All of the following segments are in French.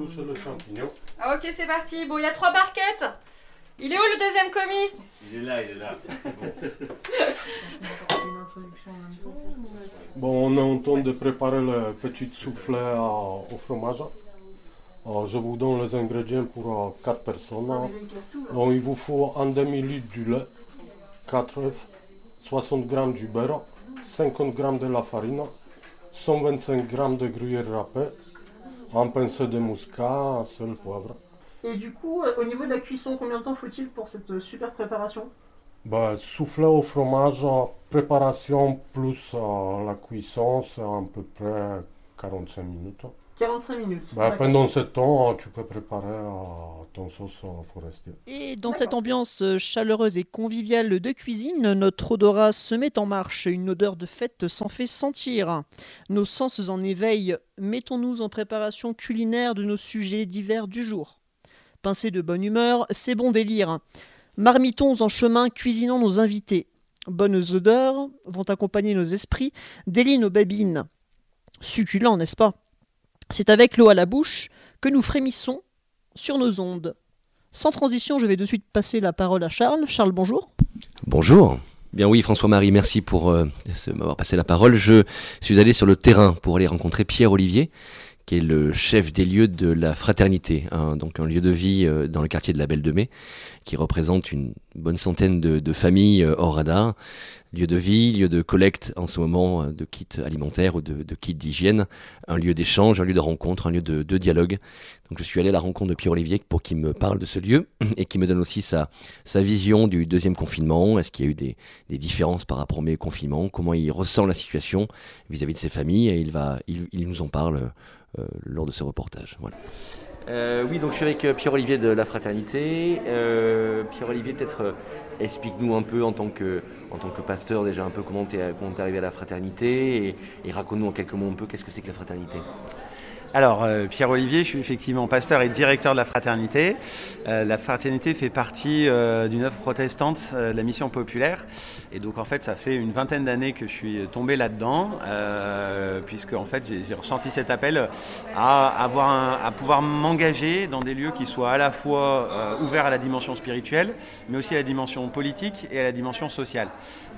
éplucher le champignon. Ah, ok, c'est parti. Bon, il y a trois barquettes. Il est où le deuxième commis? Il est là, il est là. Bon, on est en train de préparer le petit soufflet au fromage. Alors, je vous donne les ingrédients pour 4 personnes. Donc, il vous faut un demi-litre du lait, 4 œufs, 60 g du beurre, 50 g de la farine, 125 g de gruyère râpée, un pincé de muscat, un seul poivre. Et du coup, euh, au niveau de la cuisson, combien de temps faut-il pour cette euh, super préparation? Bah, souffler au fromage, préparation plus euh, la cuisson, c'est à peu près 45 minutes. 45 minutes. Bah, pendant ce temps, euh, tu peux préparer euh, ton sauce euh, forestier. Et dans cette ambiance euh, chaleureuse et conviviale de cuisine, notre odorat se met en marche. Une odeur de fête s'en fait sentir. Nos sens en éveil. Mettons-nous en préparation culinaire de nos sujets divers du jour. Pincés de bonne humeur, c'est bon délire. Marmitons en chemin, cuisinons nos invités. Bonnes odeurs vont accompagner nos esprits, délient nos babines. Succulent, n'est-ce pas? C'est avec l'eau à la bouche que nous frémissons sur nos ondes. Sans transition, je vais de suite passer la parole à Charles. Charles, bonjour. Bonjour. Bien oui, François-Marie, merci pour euh, m'avoir passé la parole. Je suis allé sur le terrain pour aller rencontrer Pierre Olivier, qui est le chef des lieux de la fraternité, hein, donc un lieu de vie euh, dans le quartier de la Belle de Mai, qui représente une bonne centaine de, familles euh, hors radar. Lieu de vie, lieu de collecte en ce moment euh, de kits alimentaires ou de, kits d'hygiène, un lieu d'échange, un lieu de rencontre, un lieu de, dialogue. Donc je suis allé à la rencontre de Pierre Olivier pour qu'il me parle de ce lieu et qu'il me donne aussi sa, vision du deuxième confinement. Est-ce qu'il y a eu des, différences par rapport au premier confinement? Comment il ressent la situation vis-à-vis de ses familles? Et il, va, il, nous en parle lors de ce reportage. Euh, oui, donc je suis avec euh, Pierre-Olivier de la Fraternité. Euh, Pierre-Olivier, peut-être euh, explique-nous un peu en tant que, en tant que pasteur déjà un peu comment tu es, arrivé à la Fraternité et, et raconte-nous en quelques mots un peu qu'est-ce que c'est que la Fraternité. Alors, euh, Pierre-Olivier, je suis effectivement pasteur et directeur de la fraternité. Euh, la fraternité fait partie euh, d'une œuvre protestante, la mission populaire. Et donc, en fait, ça fait une vingtaine d'années que je suis tombé là-dedans, puisque, en fait, j'ai ressenti cet appel à, avoir un- à pouvoir m'engager dans des lieux qui soient à la fois ouverts à la dimension spirituelle, mais aussi à la dimension politique et à la dimension sociale.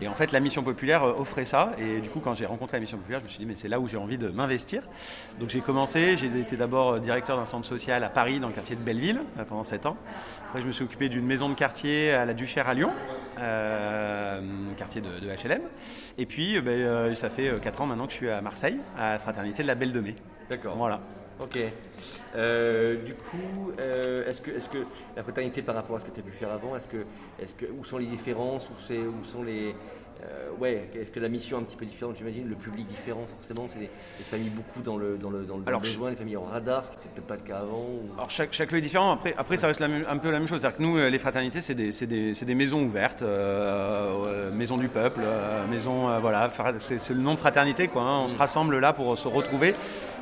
Et en fait, la mission populaire euh, offrait ça. Et du coup, quand j'ai rencontré la mission populaire, je me suis dit, mais c'est là où j'ai envie de m'investir. Donc j'ai commencé, j'ai été d'abord euh, directeur d'un centre social à Paris, dans le quartier de Belleville, euh, pendant 7 ans. Après, je me suis occupé d'une maison de quartier à la Duchère à Lyon, euh, quartier de, de HLM. Et puis, ben, ça fait 4 ans maintenant que je suis à Marseille, à la fraternité de la Belle de Mai. D'accord. Voilà. Ok. Euh, du coup, euh, est-ce que, est que la fraternité par rapport à ce que tu as pu faire avant, est-ce que, est que, où sont les différences, où, sont les... euh, ouais, est-ce que la mission est un petit peu différente, j'imagine, le public différent forcément, c'est des, des familles beaucoup dans le, dans le, dans le Alors, besoin, les familles en radar, ce qui n'était peut-être pas le cas avant. ou- Alors chaque, chaque lieu est différent. Après, après ça reste la même- un peu la même chose. C'est-à-dire que nous, les fraternités, c'est des, des- des maisons ouvertes, euh, maisons du peuple, euh, maisons, euh, voilà, c'est le nom de fraternité, quoi. hein. On se rassemble là pour se retrouver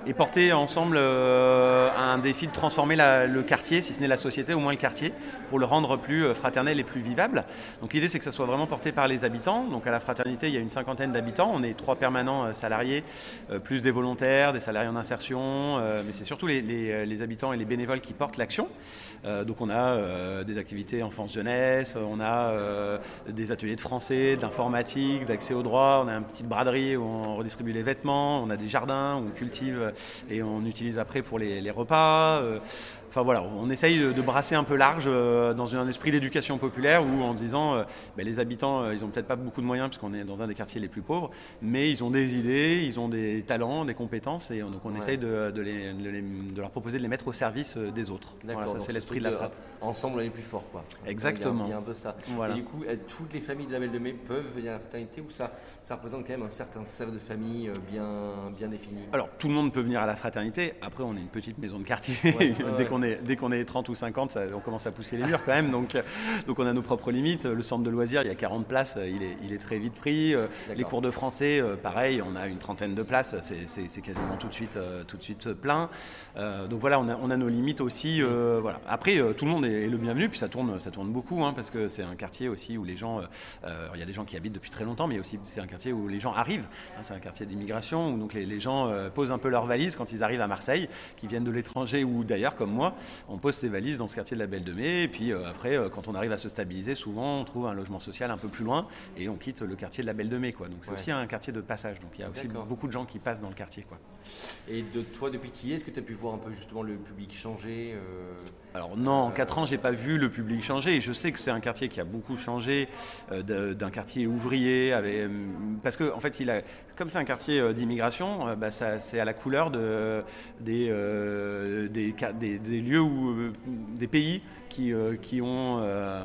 et porter ensemble euh, un défi de transformer le quartier, si ce n'est la société, au moins le quartier, pour le rendre plus euh, fraternel et plus vivable. Donc l'idée, c'est que ça soit vraiment porté par les habitants. Donc à la fraternité, il y a une cinquantaine d'habitants. On est trois permanents euh, salariés, plus des volontaires, des salariés en insertion, mais c'est surtout les, les- habitants et les bénévoles qui portent l'action. Donc on a des activités enfance-jeunesse, on a des ateliers de français, d'informatique, d'accès au droit, on a une petite braderie où on redistribue les vêtements, on a des jardins où on cultive et on utilise après pour les, repas. Enfin voilà, on essaye de, de brasser un peu large euh, dans un esprit d'éducation populaire où en disant euh, ben, les habitants, euh, ils ont peut-être pas beaucoup de moyens parce qu'on est dans un des quartiers les plus pauvres, mais ils ont des idées, ils ont des talents, des compétences et on- donc on Ouais. essaye de, de les- de les- de leur proposer de les mettre au service des autres. Voilà, ça c'est l'esprit de la frat. Ensemble, on est plus fort, quoi. Exactement. Il y a, il y a un peu ça. Voilà. Et du coup, toutes les familles de la Belle de Mai peuvent venir à la fraternité ou ça, ça représente quand même un certain cercle de famille bien, bien défini? Alors tout le monde peut venir à la fraternité. Après, on est une petite maison de quartier. Ouais, Dès qu'on qu'on est, dès qu'on est 30 ou 50, ça- on commence à pousser les murs quand même. Donc, euh, donc on a nos propres limites. Le centre de loisirs, il y a 40 places, euh, il est, il est très vite pris. Euh, Les cours de français, pareil, on a une trentaine de places, c'est, quasiment tout de suite, tout de suite plein. Donc voilà, on a, on a nos limites aussi. voilà. Après, tout le monde est, le bienvenu, puis ça tourne, ça tourne beaucoup, hein, parce que c'est un quartier aussi où les gens, il y a des gens qui habitent depuis très longtemps, mais aussi c'est un quartier où les gens arrivent. hein, c'est un quartier d'immigration où donc les, les gens posent un peu leurs valises quand ils arrivent à Marseille, qui viennent de l'étranger ou d'ailleurs comme moi, on pose ses valises dans ce quartier de la Belle de Mai, et puis euh, après, euh, quand on arrive à se stabiliser, souvent on trouve un logement social un peu plus loin et on quitte le quartier de la Belle de Mai, quoi. Donc c'est Ouais. aussi un quartier de passage, donc il y a aussi beaucoup de gens qui passent dans le quartier, quoi. Et de toi, depuis qui est-ce que tu as pu voir un peu justement le public changer euh, Alors non, en 4 ans, j'ai pas vu le public changer. Et je sais que c'est un quartier qui a beaucoup changé euh, d'un quartier ouvrier, avec, parce que en fait, il a, comme c'est un quartier d'immigration, bah, c'est à la couleur de, des, euh, des, ca- des- des lieux où euh, des pays qui, euh, qui ont euh,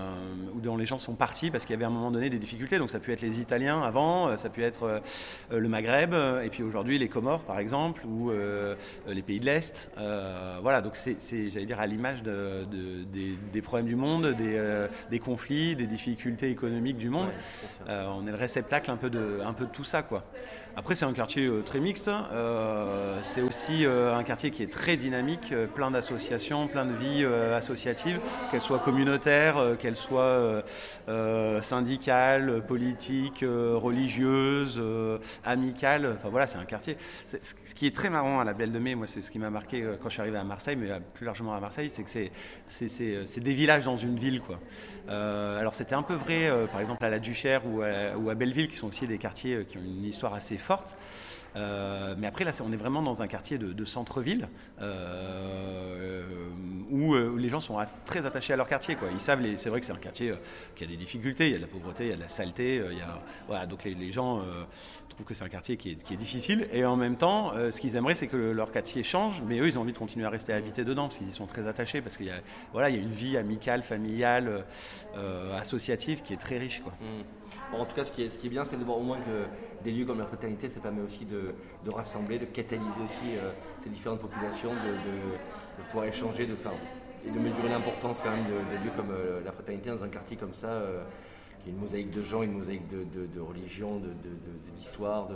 dont les gens sont partis parce qu'il y avait à un moment donné des difficultés. Donc ça a pu être les Italiens avant, ça a pu être le Maghreb, et puis aujourd'hui les Comores par exemple, ou les pays de l'Est. Voilà, donc c'est, j'allais dire, à l'image de, de- des, des problèmes du monde, des, des conflits, des difficultés économiques du monde. ouais, on est le réceptacle un peu de, un peu de tout ça, quoi. Après, c'est un quartier euh, très mixte. Euh, c'est aussi euh, un quartier qui est très dynamique, plein d'associations, plein de vies associatives, qu'elles soient communautaires, qu'elles soient syndicales, politiques, religieuses, amicales. Enfin voilà, c'est un quartier. Ce qui est très marrant à la Belle de Mai, moi, c'est ce qui m'a marqué quand je suis arrivé à Marseille, mais plus largement à Marseille, c'est que c'est des villages dans une ville, quoi. Alors c'était un peu vrai, par exemple à la Duchère ou à, ou à Belleville, qui sont aussi des quartiers qui ont une histoire assez forte. Euh, mais après, là, on est vraiment dans un quartier de, centre-ville euh, où euh, les gens sont très attachés à leur quartier. Ils savent, c'est vrai que c'est un quartier qui a des difficultés, il y a de la pauvreté, il y a de la saleté. donc les gens euh, trouvent que c'est un quartier qui est, difficile. Et en même temps, euh, ce qu'ils aimeraient, c'est que leur quartier change, mais eux, ils ont envie de continuer à rester habités dedans parce qu'ils y sont très attachés, parce qu'il y a, voilà, il y a une vie amicale, familiale, euh, euh, associative qui est très riche. Quoi. Mm. Bon, en tout cas, ce qui est, bien, c'est de voir au moins que des lieux comme la fraternité, ça permet aussi de, rassembler, de catalyser aussi ces différentes populations, de, pouvoir échanger, de faire et de mesurer l'importance quand même de, lieux comme la fraternité dans un quartier comme ça, une mosaïque de gens, une mosaïque de, de, de religions, de, de- de- d'histoire. de-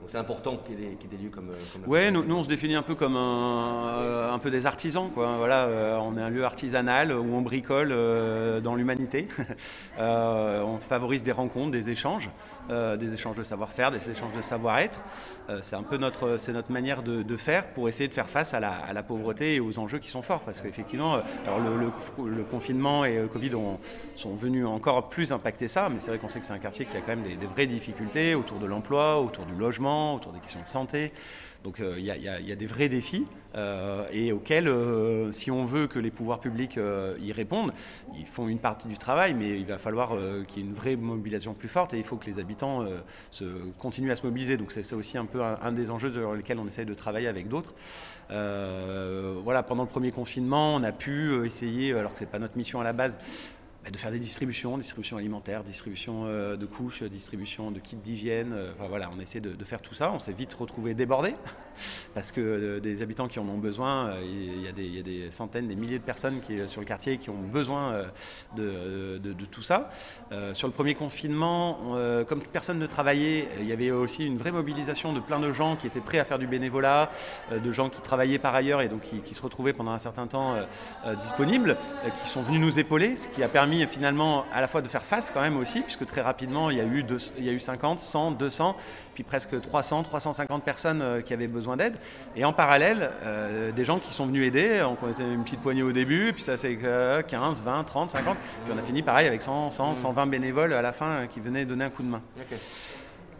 donc c'est important qu'il y, ait des, qu'il y ait des lieux comme, euh, comme Ouais, nous, on se définit un peu comme un, euh, un peu des artisans, quoi. Voilà, euh, on est un lieu artisanal où on bricole euh, dans l'humanité. Euh, on favorise des rencontres, des échanges, des échanges de savoir-faire, des échanges de savoir-être. C'est un peu notre, c'est notre manière de, faire pour essayer de faire face à la, à la pauvreté et aux enjeux qui sont forts. Parce qu'effectivement, alors le, le- le confinement et le Covid ont, sont venus encore plus impacter ça, mais c'est vrai qu'on sait que c'est un quartier qui a quand même des, vraies difficultés autour de l'emploi, autour du logement, autour des questions de santé. Donc euh, il y, a- des vrais défis euh, et auxquels, euh, si on veut que les pouvoirs publics y répondent, ils font une partie du travail, mais il va falloir qu'il y ait une vraie mobilisation plus forte et il faut que les habitants se, continuent à se mobiliser. Donc c'est aussi un peu un, un des enjeux sur lesquels on essaye de travailler avec d'autres. Voilà, pendant le premier confinement, on a pu essayer, alors que c'est pas notre mission à la base, bah, de faire des distributions, distribution alimentaire, distribution euh, de couches, distribution de kits d'hygiène. euh, Enfin voilà, on essaie de, de faire tout ça. On s'est vite retrouvé débordé parce que euh, des habitants qui en ont besoin, euh, il y, a des- centaines, des milliers de personnes qui, euh, sur le quartier qui ont besoin de, tout ça. Sur le premier confinement, on, comme personne ne travaillait, il y avait aussi une vraie mobilisation de plein de gens qui étaient prêts à faire du bénévolat, de gens qui travaillaient par ailleurs et donc qui, se retrouvaient pendant un certain temps disponibles, qui sont venus nous épauler, ce qui a permis finalement à la fois de faire face quand même aussi, puisque très rapidement il y a eu, il y a eu 50, 100, 200, puis presque 300, 350 personnes euh, qui avaient besoin d'aide. Et en parallèle, euh, des gens qui sont venus aider, donc on était une petite poignée au début, puis ça c'est euh, 15, 20, 30, 50, puis on a fini pareil avec 100, 100, 120 bénévoles à la fin euh, qui venaient donner un coup de main.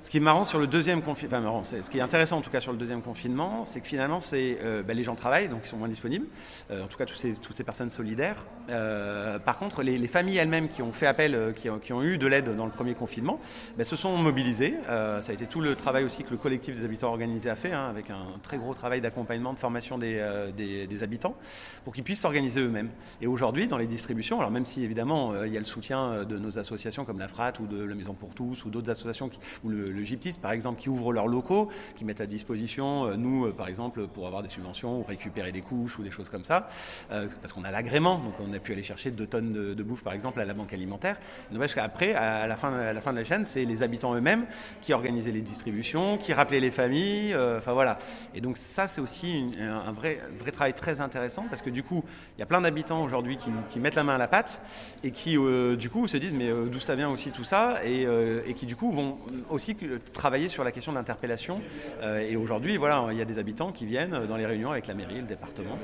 Ce qui est marrant sur le deuxième confinement, enfin marrant, ce qui est intéressant en tout cas sur le deuxième confinement, c'est que finalement, c'est euh, bah, les gens travaillent, donc ils sont moins disponibles. Euh, en tout cas, tous ces, toutes ces personnes solidaires. Euh, par contre, les, les familles elles-mêmes qui ont fait appel, qui, qui ont eu de l'aide dans le premier confinement, bah, se sont mobilisées. Ça a été tout le travail aussi que le collectif des habitants organisés a fait, hein, avec un très gros travail d'accompagnement, de formation des, des, habitants, pour qu'ils puissent s'organiser eux-mêmes. Et aujourd'hui, dans les distributions, alors même si évidemment il y a le soutien de nos associations comme la FRAT ou de la Maison pour tous ou d'autres associations ou le, le par exemple, qui ouvrent leurs locaux, qui mettent à disposition, euh, nous par exemple, pour avoir des subventions ou récupérer des couches ou des choses comme ça, parce qu'on a l'agrément, donc on a pu aller chercher deux tonnes de, bouffe par exemple à la banque alimentaire. N'empêche qu'après, à la, fin, de la chaîne, c'est les habitants eux-mêmes qui organisaient les distributions, qui rappelaient les familles, enfin voilà. Et donc ça, c'est aussi un, vrai, vrai travail très intéressant parce que du coup, il y a plein d'habitants aujourd'hui qui, mettent la main à la pâte et qui du coup se disent mais d'où ça vient aussi tout ça? Et, et, qui du coup vont aussi travailler sur la question d'interpellation. et aujourd'hui, voilà, il y a des habitants qui viennent dans les réunions avec la mairie, le département,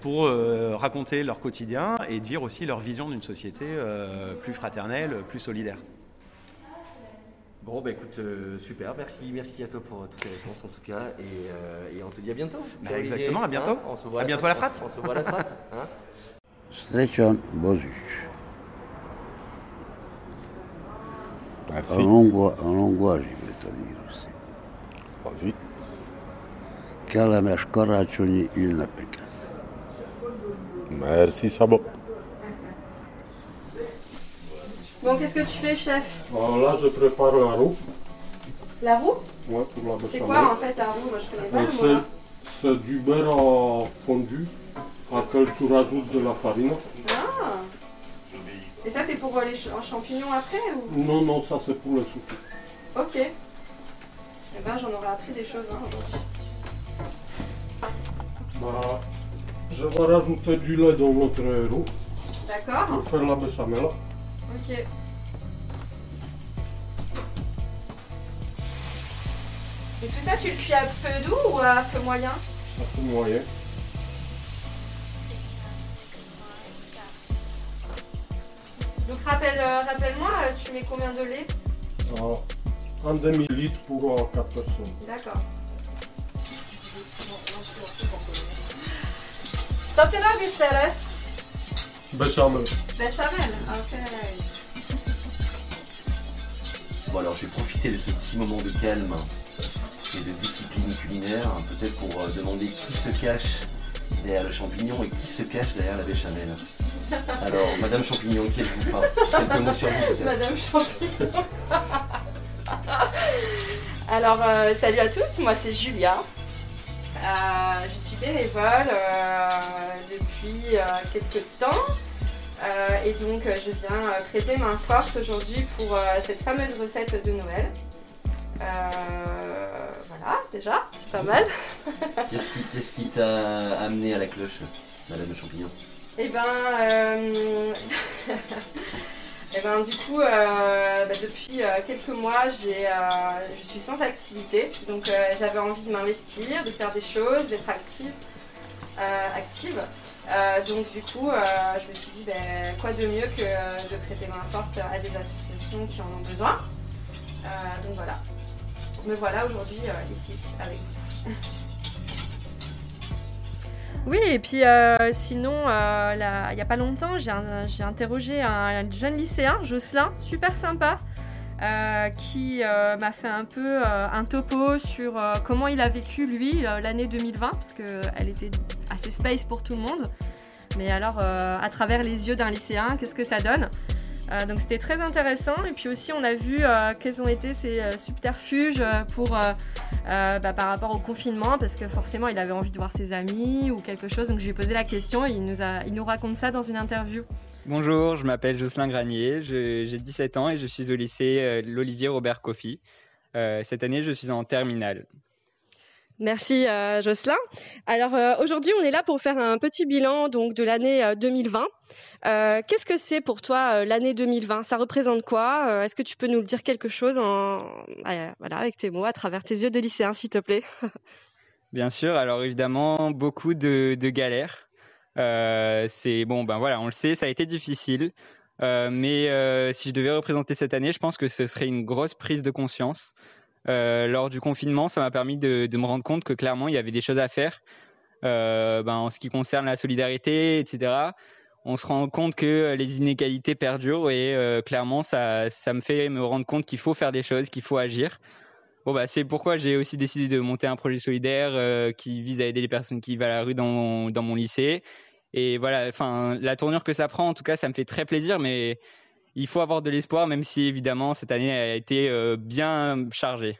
pour raconter leur quotidien et dire aussi leur vision d'une société plus fraternelle, plus solidaire. Bon, bah écoute, super, merci, merci à toi pour toutes ces réponses en tout cas, et, on te dit à bientôt. Bah, exactement, à bianto. on se voit à, bientôt à la frate. On, se voit à la frate. Hein Hongrois, en hongrois, je vais te dire aussi. Vas-y. Kellemes karácsonyi ünnepeket. Merci, Sabo. Bon, qu'est-ce que tu fais, chef? Alors là, je prépare la roue. La roue? Ouais, pour la C'est quoi en fait la roue? Moi, je connais pas. Moi. C'est du beurre fondu à lequel tu rajoutes de la farine. Ah Et ça, c'est pour les champignons après ou... Non, non, ça c'est pour les soupe. Ok. Eh ben, j'en aurais appris des choses hein, aujourd'hui. Bah, je vais rajouter du lait dans notre roue. D'accord. Pour faire la béchamel. Ok. Et tout ça, tu le cuis à feu doux ou à feu moyen? À feu moyen. Donc rappelle, euh, rappelle-moi, euh, tu mets combien de lait euh, Un demi-litre pour 4 personnes. D'accord. Sortez-là, Busteres. Béchamel. Béchamel, ok. Bon alors je vais profiter de ce petit moment de calme et de discipline culinaire, peut-être pour demander qui se cache derrière le champignon et qui se cache derrière la béchamel. Alors, Madame Champignon, qui êtes-vous? Pas Quelques mots sur vous Madame Champignon. Alors, euh, salut à tous, moi c'est Julia. Euh, je suis bénévole euh, depuis quelques temps. et donc, je viens prêter main forte aujourd'hui pour cette fameuse recette de Noël. voilà, déjà, c'est pas mal. Qu'est-ce qui t'a amené à la cloche, Madame Champignon? Eh ben, euh... eh ben, du coup, euh, bah, depuis euh, quelques mois, j'ai, je suis sans activité. Donc, j'avais envie de m'investir, de faire des choses, d'être active. active. donc, du coup, je me suis dit, ben, quoi de mieux que de prêter main forte à des associations qui en ont besoin. donc, voilà. Me voilà aujourd'hui ici avec vous. Oui, et puis euh, sinon, euh, il n'y a pas longtemps, j'ai interrogé un, jeune lycéen, Jocelyn, super sympa, euh, qui m'a fait un peu un topo sur comment il a vécu, lui, l'année 2020, parce qu'elle était assez space pour tout le monde. Mais alors, à travers les yeux d'un lycéen, qu'est-ce que ça donne? Donc c'était très intéressant. Et puis aussi, on a vu quels ont été euh, subterfuges pour, bah, par rapport au confinement, parce que forcément, il avait envie de voir ses amis ou quelque chose. Donc je lui ai posé la question et il nous, a, il raconte ça dans une interview. Bonjour, je m'appelle Jocelyn Granier, j'ai 17 ans et je suis au lycée l'Olivier Robert Coffy. cette année, je suis en terminale. Merci Jocelyn. Alors aujourd'hui, on est là pour faire un petit bilan donc de l'année 2020. Euh, qu'est-ce que c'est pour toi euh, l'année 2020 Ça représente quoi? Euh, Est-ce que tu peux nous dire quelque chose voilà, avec tes mots, à travers tes yeux de lycéen, s'il te plaît? Bien sûr, alors évidemment, beaucoup de, galères. c'est bon, ben voilà, on le sait, ça a été difficile. mais si je devais représenter cette année, je pense que ce serait une grosse prise de conscience. Lors du confinement, ça m'a permis de, me rendre compte que clairement, il y avait des choses à faire ben, en ce qui concerne la solidarité, etc on se rend compte que euh, les inégalités perdurent et euh, clairement, ça, me fait me rendre compte qu'il faut faire des choses, qu'il faut agir. Bon, bah, c'est pourquoi j'ai aussi décidé de monter un projet solidaire euh, qui vise à aider les personnes qui vivent à la rue dans mon, dans mon lycée. Et voilà, enfin, la tournure que ça prend, en tout cas, ça me fait très plaisir, mais il faut avoir de l'espoir, même si évidemment cette année a été bien chargée.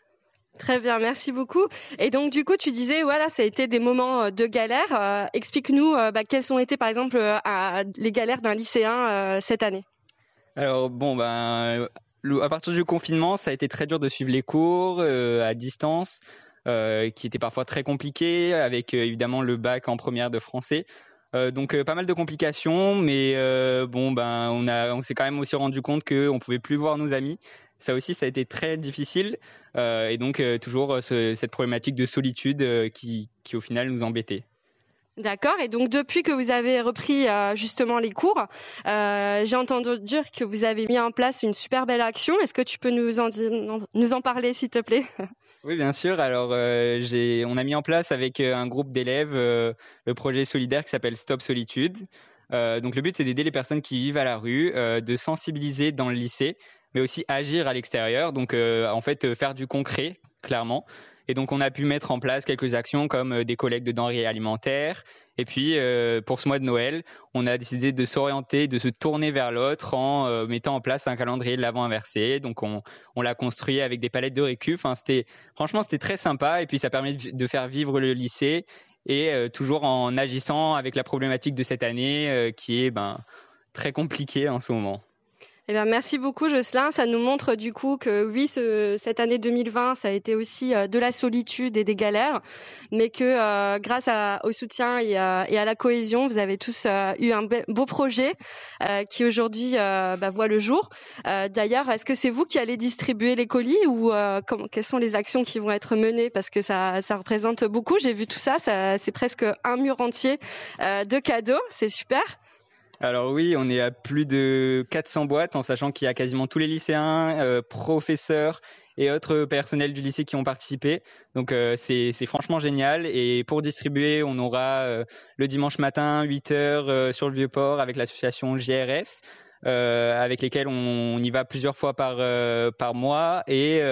Très bien, merci beaucoup. Et donc du coup, tu disais, voilà, ça a été des moments de galère. Explique-nous bah, quelles ont été, par exemple, les galères d'un lycéen cette année. Alors bon, ben, à partir du confinement, ça a été très dur de suivre les cours à distance. Euh, qui était parfois très compliqué, avec euh, évidemment le bac en première de français. Euh, donc pas mal de complications, mais bon ben on s'est quand même aussi rendu compte qu'on ne pouvait plus voir nos amis. Ça aussi ça a été très difficile et donc toujours cette problématique de solitude qui, au final nous embêtait. D'accord. Et donc depuis que vous avez repris justement les cours, j'ai entendu dire que vous avez mis en place une super belle action. Est-ce que tu peux nous en parler, s'il te plaît? Oui, bien sûr. Alors, euh, j'ai, on a mis en place avec euh, un groupe d'élèves euh, le projet solidaire qui s'appelle Stop Solitude. donc, le but, c'est d'aider les personnes qui vivent à la rue, de sensibiliser dans le lycée, mais aussi agir à l'extérieur. Donc, en fait, faire du concret, clairement. Et donc, on a pu mettre en place quelques actions comme des collectes de denrées alimentaires, et puis, euh, pour ce mois de Noël, on a décidé de s'orienter, de se tourner vers l'autre en euh, mettant en place un calendrier de l'avant inversé. Donc, on, l'a construit avec des palettes de récup. Franchement, c'était très sympa. Et puis, ça permet de faire vivre le lycée et euh, toujours en agissant avec la problématique de cette année qui est ben, très compliquée en ce moment. Eh bien, merci beaucoup, Jocelyn. Ça nous montre du coup que oui, ce, cette année 2020, ça a été aussi euh, de la solitude et des galères, mais que euh, grâce à, au soutien et à, et à, la cohésion, vous avez tous euh, eu un beau projet qui aujourd'hui bah, voit le jour. D'ailleurs, est-ce que c'est vous qui allez distribuer les colis ou quelles sont les actions qui vont être menées? Parce que ça, ça représente beaucoup. J'ai vu tout ça, ça c'est presque un mur entier de cadeaux. C'est super. Alors oui, on est à plus de 400 boîtes, en sachant qu'il y a quasiment tous les lycéens, euh, professeurs et autres personnels du lycée qui ont participé. Donc euh, c'est franchement génial. Et pour distribuer, on aura euh, le dimanche matin, 8 heures sur le Vieux-Port avec l'association GRS. avec lesquels on, y va plusieurs fois par mois et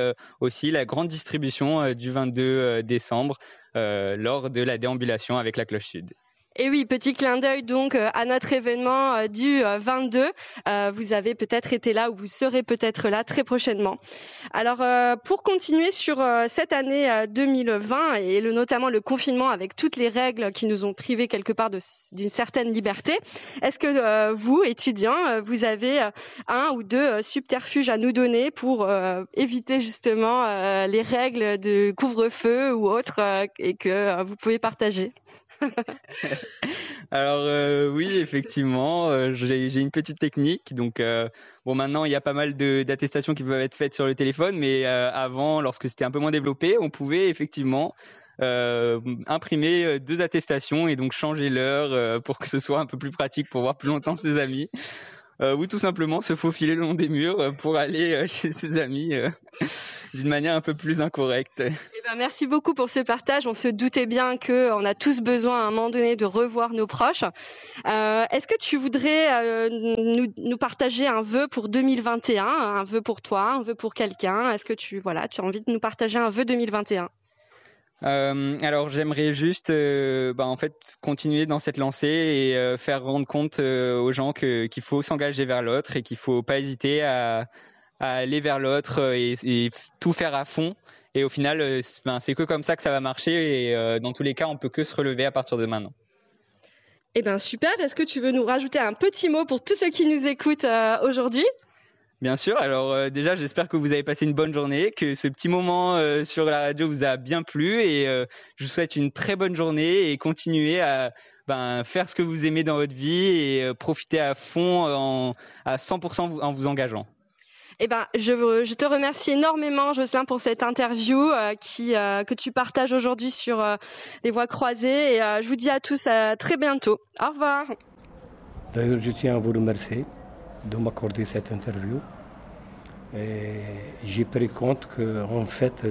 aussi la grande distribution du 22 décembre lors de la déambulation avec la cloche sud. Et oui, petit clin d'œil donc euh, à notre événement euh, du 22. Euh, vous avez peut-être été là ou vous serez peut-être là très prochainement. Alors pour continuer sur cette année 2020 et notamment le confinement avec toutes les règles qui nous ont privés quelque part d'une certaine liberté, est-ce que vous, étudiants, vous avez un ou deux subterfuges à nous donner pour éviter justement les règles de couvre-feu ou autres et que vous pouvez partager? Alors euh, oui, effectivement, euh, j'ai une petite technique. Donc euh, bon, maintenant il y a pas mal d'attestations qui peuvent être faites sur le téléphone, mais avant, lorsque c'était un peu moins développé, on pouvait effectivement imprimer deux attestations et donc changer l'heure pour que ce soit un peu plus pratique pour voir plus longtemps ses amis euh, ou tout simplement se faufiler le long des murs euh, pour aller euh, chez ses amis d'une manière un peu plus incorrecte. Eh ben, merci beaucoup pour ce partage. On se doutait bien que on a tous besoin à un moment donné de revoir nos proches. Est-ce que tu voudrais nous, nous, partager un vœu pour 2021, un? Vœu pour toi, un vœu pour quelqu'un? Est-ce que tu voilà, tu as envie de nous partager un vœu 2021 euh, alors j'aimerais juste euh, bah, en fait continuer dans cette lancée et euh, faire rendre compte aux gens qu'il faut s'engager vers l'autre et qu'il faut pas hésiter à, aller vers l'autre et, et, tout faire à fond. Et au final ben, c'est que comme ça que ça va marcher et dans tous les cas on peut que se relever à partir de maintenant. Eh ben super, est-ce que tu veux nous rajouter un petit mot pour tous ceux qui nous écoutent aujourd'hui? Bien sûr. Alors euh, déjà, j'espère que vous avez passé une bonne journée, que ce petit moment euh, sur la radio vous a bien plu et euh, je vous souhaite une très bonne journée et continuez à ben, faire ce que vous aimez dans votre vie et profiter à fond en, à 100% en vous engageant. Eh ben, je, je, te remercie énormément, Jocelyn, pour cette interview qui, que tu partages aujourd'hui sur les voies croisées. Et je vous dis à tous à très bientôt. Au revoir. D'ailleurs, je tiens à vous remercier de m'accorder cette interview. Et j'ai pris compte qu'en fait,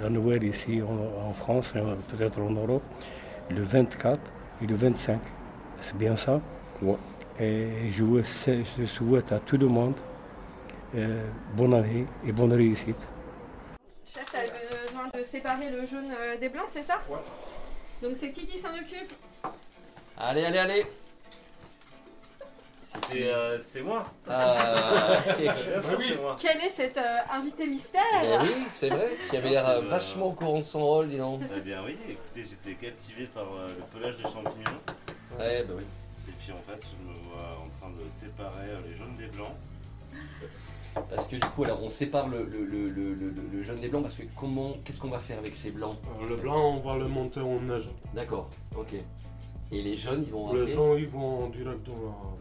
la Noël ici en, France, hein, peut-être en Europe, le 24 et le 25. C'est bien ça? Et je, souhaite à tout le monde euh, bonne année et bonne réussite. Chef, tu as besoin de séparer le jaune euh, des blancs, c'est ça? Ouais. Donc c'est qui qui s'en occupe Allez, allez, allez C'est euh, c'est moi. Ah, c'est- Bien sûr, c'est moi. Quel est cet euh, invité mystère Ben oui, c'est vrai, qui avait l'air euh, vachement au courant de son rôle, dis donc. Eh bien oui, écoutez, j'étais captivé par euh, le pelage des champignons. Ouais, bah oui. Et puis en fait, je me vois en train de séparer euh, les jaunes des blancs. Parce que du coup, alors, on sépare le, le, le, le, le- le jaune des blancs, parce que comment, qu'est-ce qu'on va faire avec ces blancs? Le blanc, on va le monter en neige. D'accord, ok. Et les jaunes, ils vont Les gens, ils vont en direct dans la,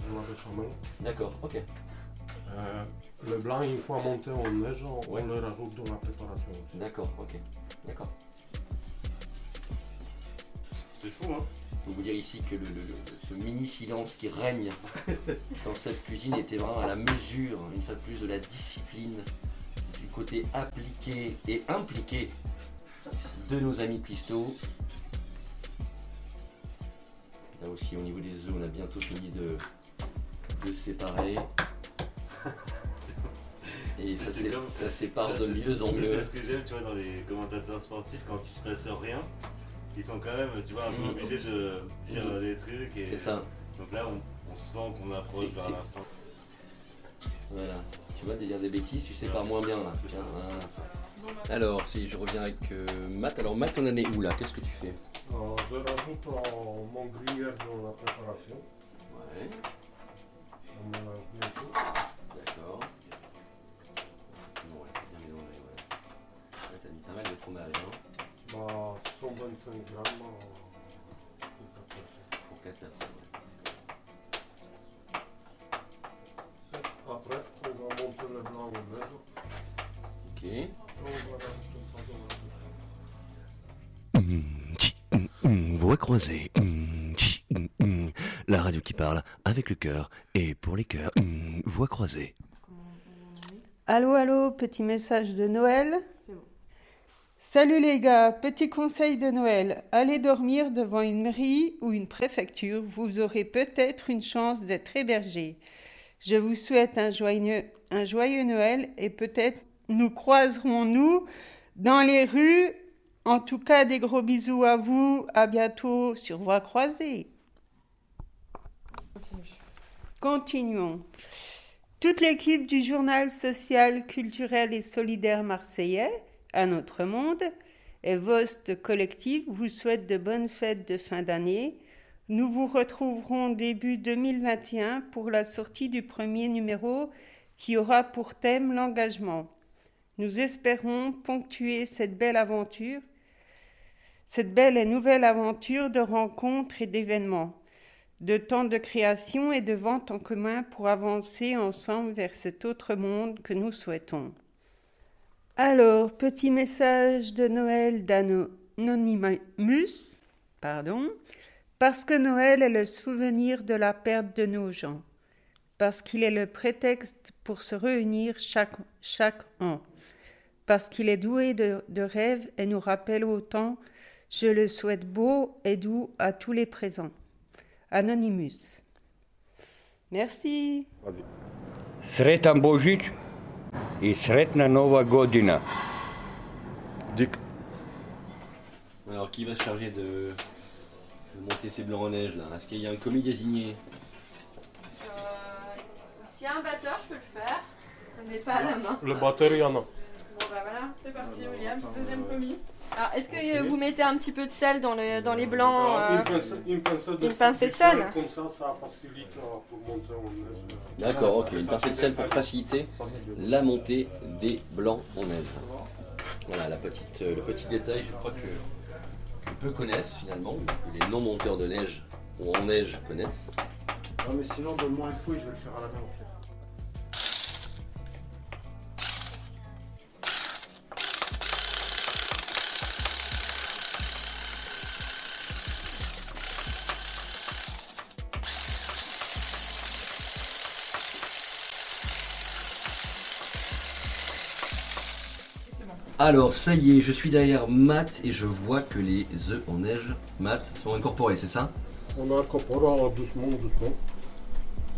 dans la béchamel. D'accord, ok. Euh, le blanc, une fois monté en neige, on, on le rajoute dans la préparation. D'accord, ok. D'accord. C'est fou, hein Je peux vous dire ici que le, le- le- ce mini silence qui règne dans cette cuisine était vraiment à la mesure, une fois de plus, de la discipline, du côté appliqué et impliqué de nos amis Pisto. Là aussi, au niveau des œufs, on a bientôt fini de, de séparer. Et ça, C'est sé- comme- ça sépare Ça, de mieux en mieux. C'est ce que j'aime, tu vois, dans les commentateurs sportifs, quand il se passe rien, ils sont quand même, tu vois, un peu Mhm. obligés de dire Mhm. des trucs. et- C'est ça. Donc là, on, on sent qu'on approche vers la fin. Voilà, tu vois, de dire des bêtises, tu sépares moins bien là. Tiens, voilà. Alors, si je reviens avec euh, Matt, alors Matt, on en est où là? Qu'est-ce que tu fais? Euh, je rajoute euh, mon gruyère dans la préparation. Ouais, On mélange bien tout. d'accord. Bon, ouais, faut bien mélanger, ouais. Ouais, t'as mis pas mal de fromage, hein Bah, 125 grammes. euh, pour quatre personnes. Pour 4 personnes, ouais. Après, on va monter le blanc en neige. Ok. Croisée. Hum, hum, hum. La radio qui parle avec le cœur et pour les cœurs. Voix croisée. Allô, allô, petit message de Noël. Salut les gars, petit conseil de Noël. Allez dormir devant une mairie ou une préfecture, vous aurez peut-être une chance d'être hébergé. Je vous souhaite un joyeux, un joyeux Noël et peut-être nous croiserons-nous dans les rues. En tout cas, des gros bisous à vous. À bientôt sur Voie croisée. Continuons. Toute l'équipe du journal social, culturel et solidaire marseillais, Un autre monde, et Vost Collectif vous souhaite de bonnes fêtes de fin d'année. Nous vous retrouverons début 2021 pour la sortie du premier numéro qui aura pour thème l'engagement. Nous espérons ponctuer cette belle aventure, cette belle et nouvelle aventure de rencontres et d'événements de temps de création et de vente en commun pour avancer ensemble vers cet autre monde que nous souhaitons. Alors, petit message de Noël d'Anonymous, pardon, parce que Noël est le souvenir de la perte de nos gens, parce qu'il est le prétexte pour se réunir chaque, chaque an, parce qu'il est doué de, de rêves et nous rappelle autant, je le souhaite beau et doux à tous les présents. Anonymous. Merci. Sretan Božić i sretna Nova godina. Alors, qui va se charger de, de monter ces blancs en neige là? Est-ce qu'il y a un commis désigné? S'il y a un batteur, je peux le faire. Mais pas à la main. Le batteur, il y en a. Bah voilà, c'est parti William, deuxième commis. Alors est-ce que euh, vous mettez un petit peu de sel dans, le, dans les blancs Alors, euh, une, pincée, une pincée de une pincée de sel Comme ça, ça facilite euh, pour monter en neige. D'accord, ok. Une pincée de sel pour faciliter la montée des blancs en neige. Voilà la petite, euh, le petit détail, je crois que, que peu connaissent finalement, ou que les non-monteurs de neige ou en neige connaissent. Non, mais sinon, donne-moi un fouet, je vais le faire à la main Alors, ça y est, je suis derrière Matt et je vois que les œufs en neige, Matt, sont incorporés, c'est ça On incorpore doucement, doucement.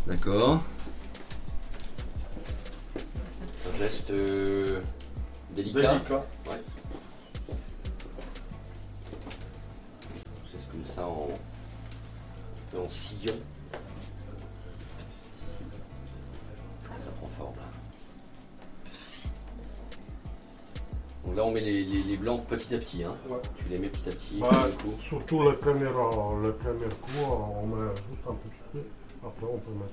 D'accord. Un geste euh, délicat. Délicat. Ouais. C'est comme ça en, un en sillon. Donc là, on met les, les- les blancs petit à petit. Hein. Tu les mets petit à petit. Bah, coup. surtout le premier, le premier coup, on met juste un petit peu. Après, on peut mettre.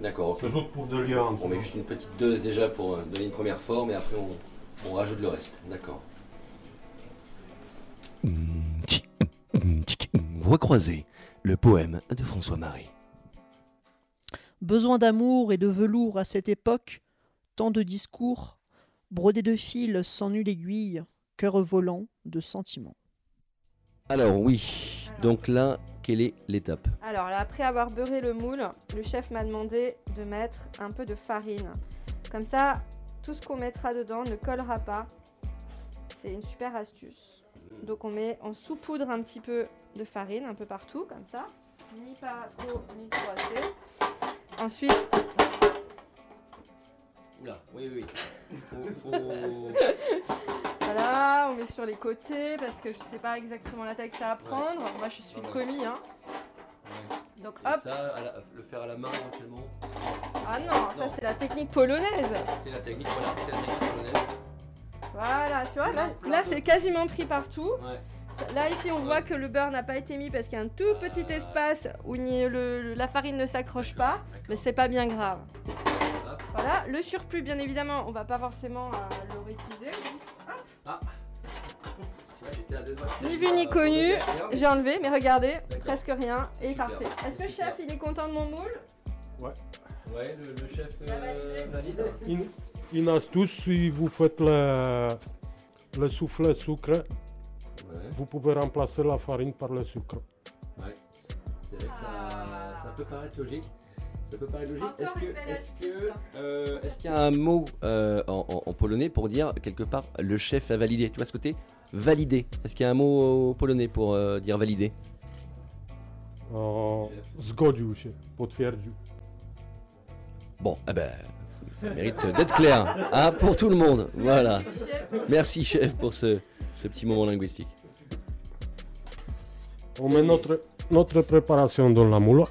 D'accord, ok. C'est juste pour liens. On met juste une petite dose déjà pour euh, donner une première forme et après on, on rajoute le reste. D'accord. Voix croisée, le poème de François-Marie. Besoin d'amour et de velours à cette époque, tant de discours, brodés de fils sans nulle aiguille, cœur volant de sentiments. Alors oui, donc là, quelle est l'étape? Alors là, après avoir beurré le moule, le chef m'a demandé de mettre un peu de farine. Comme ça, tout ce qu'on mettra dedans ne collera pas. C'est une super astuce. Donc on met, on saupoudre un petit peu de farine un peu partout, comme ça. Ni pas trop, ni trop assez. Ensuite, Oula, oui, oui. Faut, faut- voilà, on met sur les côtés parce que je sais pas exactement la taille que ça va prendre. Moi, je suis Ouais. commis, hein. Donc Et hop. Ça, la- le faire à la main éventuellement. Ah non, ça c'est la technique polonaise. C'est la technique, voilà, c'est la technique polonaise. Voilà, tu vois, là, là, c'est quasiment pris partout. Ouais. Là ici on voit que le beurre n'a pas été mis parce qu'il y a un tout petit espace où le- la farine ne s'accroche pas, mais c'est pas bien grave. Voilà, le surplus bien évidemment on va pas forcément euh, le réutiliser. Ah. Ouais, j'étais à deux doigts de Ni vu ni connu, le j'ai enlevé, mais regardez, presque rien et Super. parfait. Est-ce que chef il est content de mon moule Ouais. Ouais, le, le chef euh, valide. Une, une astuce, si vous faites le, le soufflet sucre, vous pouvez remplacer la farine par le sucre. Ouais. C'est vrai que ça, ça peut paraître logique. Ça peut paraître logique. Est-ce euh, est-ce qu'il y a un mot euh, en, en- en polonais pour dire quelque part le chef a validé? Tu vois ce côté? Validé. Est-ce qu'il y a un mot au polonais pour euh, dire valider? E, zgodził się, potwierdził. Bon, eh ben, ça mérite d'être clair hein, pour tout le monde. Voilà. Merci chef pour ce, ce petit moment linguistique. On met notre, notre préparation dans la moule.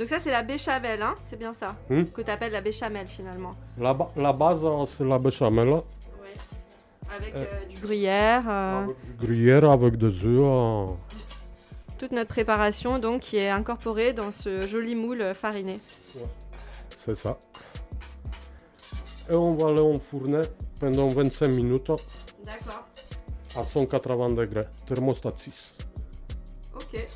Donc ça c'est la béchamel, hein c'est bien ça Hmm? que tu appelles la béchamel finalement. La, ba- la base, euh, c'est la béchamel. Avec Euh, euh, du gruyère, euh, Du gruyère avec des œufs. euh, toute notre préparation donc qui est incorporée dans ce joli moule fariné. c'est ça. Et on va le enfourner pendant 25 minutes D'accord. à 180 degrés, thermostat 6. Ok.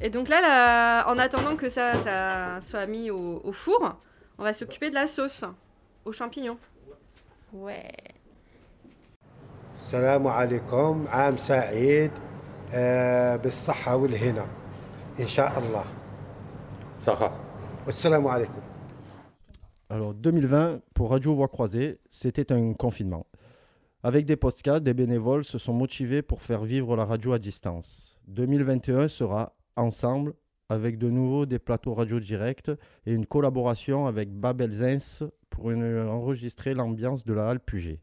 Et donc là, là, en attendant que ça, ça soit mis au, au four, on va s'occuper de la sauce aux champignons. Ouais. السلام عليكم عام سعيد آه، بالصحة والهنا إن شاء الله صحة والسلام عليكم Alors 2020, pour Radio Voix Croisée, c'était un confinement. Avec des podcasts, des bénévoles se sont motivés pour faire vivre la radio à distance. 2021 sera ensemble, avec de nouveau des plateaux radio directs et une collaboration avec Babel Zens pour une- enregistrer l'ambiance de la Halle Puget.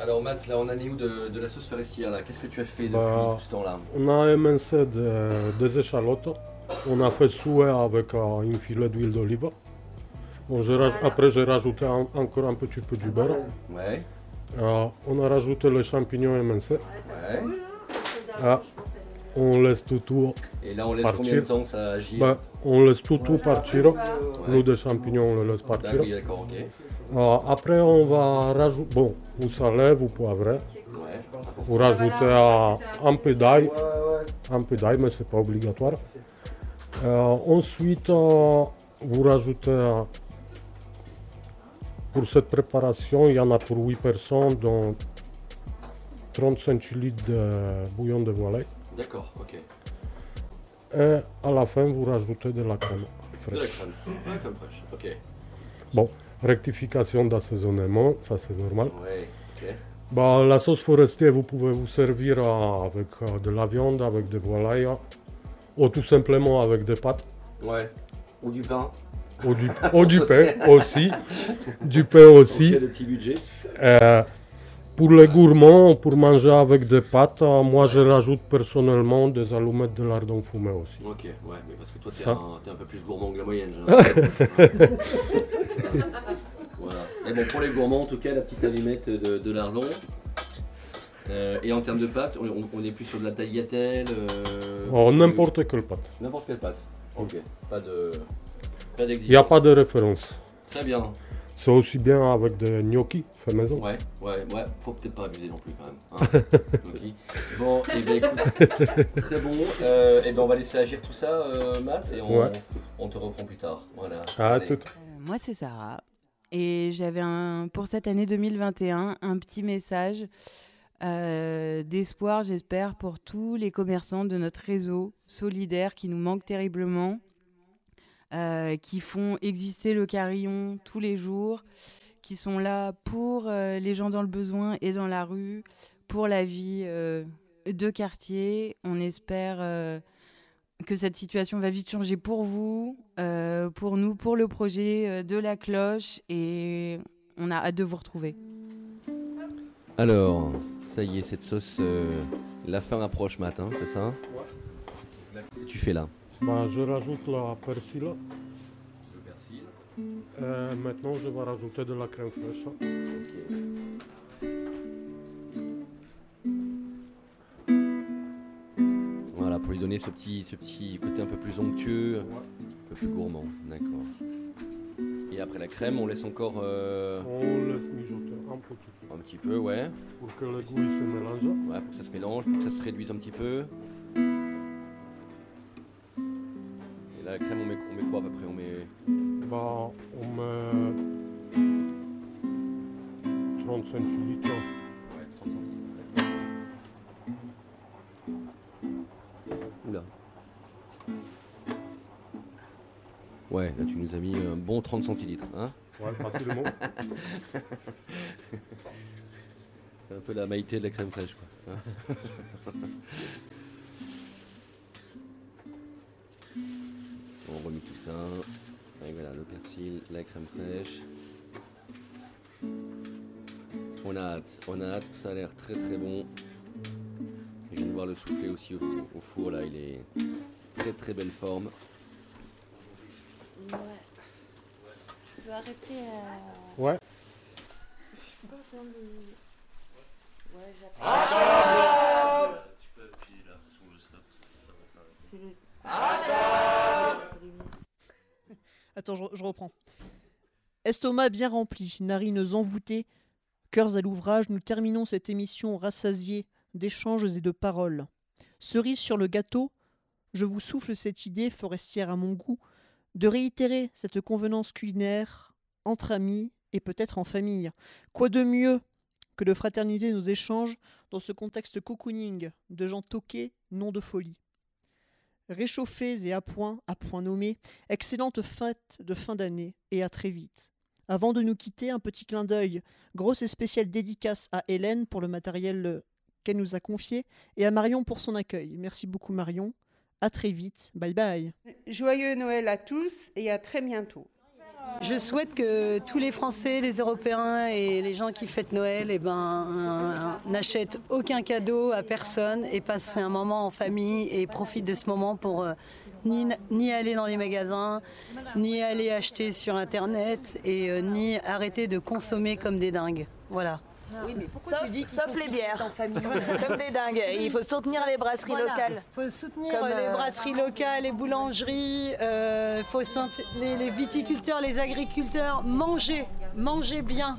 Alors Matt, là on en est où de, de la sauce forestière là? Qu'est-ce que tu as fait depuis Bah, tout ce temps-là? on a émincé de- des échalotes. On a fait souhait avec euh, une filet d'huile d'olive. Bon, Après, j'ai rajouté un- encore un petit peu du beurre. Ouais. Euh, on a rajouté les champignons émincés. Ouais. Ah, on laisse tout, tout Et là on laisse partir. combien de temps ça agir Bah, On laisse tout, tout partir. Nous, des champignons, on les laisse partir. D'accord, ok. Euh, après, on va rajouter. Bon, vous salez, vous poivrez. Ouais. Vous rajoutez euh, un peu d'ail. Un peu d'ail, mais c'est pas obligatoire. Euh, ensuite, euh, vous rajoutez. pour cette préparation, il y en a pour 8 personnes, dont 30 centilitres de bouillon de volaille. D'accord, ok. Et à la fin, vous rajoutez de la crème De la fraîche. crème. Fraîche, ok. Bon, rectification d'assaisonnement, ça c'est normal. Ouais, ok. Bah, la sauce forestière, vous pouvez vous servir avec euh, de la viande, avec des volailles, ou tout simplement avec des pâtes. Ouais. Ou du pain. Ou du, ou du pain aussi. Du pain aussi. Ok, de petits budgets. Euh, Pour les gourmands, pour manger avec des pâtes, euh, moi je rajoute personnellement des allumettes de lardon fumé aussi. Ok, ouais, mais parce que toi, t'es un, un peu plus gourmand que la moyenne. voilà. Mais bon, pour les gourmands, en tout cas, la petite allumette de, de lardon. Euh, et en termes de pâtes, on, est plus sur de la tagliatelle euh, Oh, n'importe quelle pâte. N'importe quelle pâte. Ok, pas de. Pas Il n'y a pas de référence. Très bien. C'est aussi bien avec des gnocchis fait maison. Ouais, ouais, ouais, faut peut-être pas abuser non plus quand même. hein. Bon, et ben écoute, très bon. Euh, et ben on va laisser agir tout ça, euh, Matt, et on, Ouais. on te reprend plus tard. Voilà. Ah, tout. Euh, Moi, c'est Sarah. Et j'avais un, pour cette année 2021 un petit message euh, d'espoir, j'espère, pour tous les commerçants de notre réseau solidaire qui nous manquent terriblement, euh, qui font exister le carillon tous les jours, qui sont là pour euh, les gens dans le besoin et dans la rue, pour la vie euh, de quartier. On espère euh, que cette situation va vite changer pour vous, euh, pour nous, pour le projet euh, de la cloche et on a hâte de vous retrouver. Alors, ça y est, cette sauce, euh, la fin approche, Matt, hein, c'est ça? Qu'est-ce que tu fais là Bah, je rajoute la persil. Le persil. Euh, maintenant, je vais rajouter de la crème fraîche. Voilà, pour lui donner ce petit, ce petit côté un peu plus onctueux, un peu plus gourmand, d'accord. Et après la crème, on laisse encore euh, On laisse mijoter un petit peu. un petit peu, ouais. Pour que le goût se mélange. Ouais, pour que ça se mélange, pour que ça se réduise un petit peu. La crème, on met, on met quoi à peu près? On met Bah, on met 30 centilitres. Ouais, 30 centilitres. Oula. Ouais, là tu nous as mis un bon 30 centilitres, hein? Ouais, facilement. C'est un peu la maïté de la crème fraîche, quoi. hein? On remet tout ça. Et voilà, le persil, la crème fraîche. On a hâte, on a hâte, ça a l'air très très bon. Je viens de voir le soufflet aussi au, au four, là, il est très très belle forme. Ouais. Tu peux arrêter à. Ouais. Je peux pas le. Ouais, j'appelle. Ah Tu peux appuyer là sur le stop. C'est le. Je reprends. Estomac bien rempli, narines envoûtées, cœurs à l'ouvrage, nous terminons cette émission rassasiée d'échanges et de paroles. Cerise sur le gâteau, je vous souffle cette idée forestière à mon goût de réitérer cette convenance culinaire entre amis et peut-être en famille. Quoi de mieux que de fraterniser nos échanges dans ce contexte cocooning de gens toqués, non de folie? Réchauffés et à point, à point nommé, excellente fête de fin d'année et à très vite. Avant de nous quitter, un petit clin d'œil, grosse et spéciale dédicace à Hélène pour le matériel euh, qu'elle nous a confié et à Marion pour son accueil. Merci beaucoup Marion. À très vite. Bye bye. Joyeux Noël à tous et à très bientôt. Je souhaite que tous les Français, les Européens et les gens qui fêtent Noël eh ben, euh, n'achètent aucun cadeau à personne et passent un moment en famille et profitent de ce moment pour euh, ni, aller dans les magasins, ni aller acheter sur Internet et euh, ni arrêter de consommer comme des dingues. Voilà. Oui, mais Sauf, sauf les bières, comme des dingues. Il faut soutenir les brasseries Voilà. locales. Il faut soutenir Comme, les euh, brasseries locales, les boulangeries, il faut les, les viticulteurs, les agriculteurs. Mangez, mangez bien.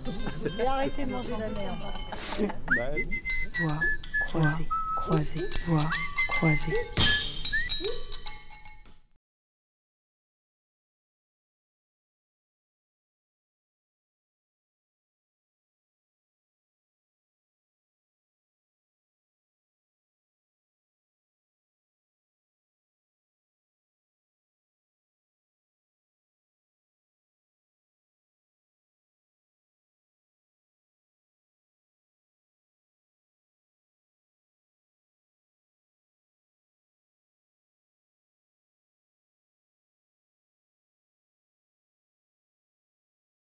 Et arrêtez de manger la merde. Voix croisée, croisée, voix croisée.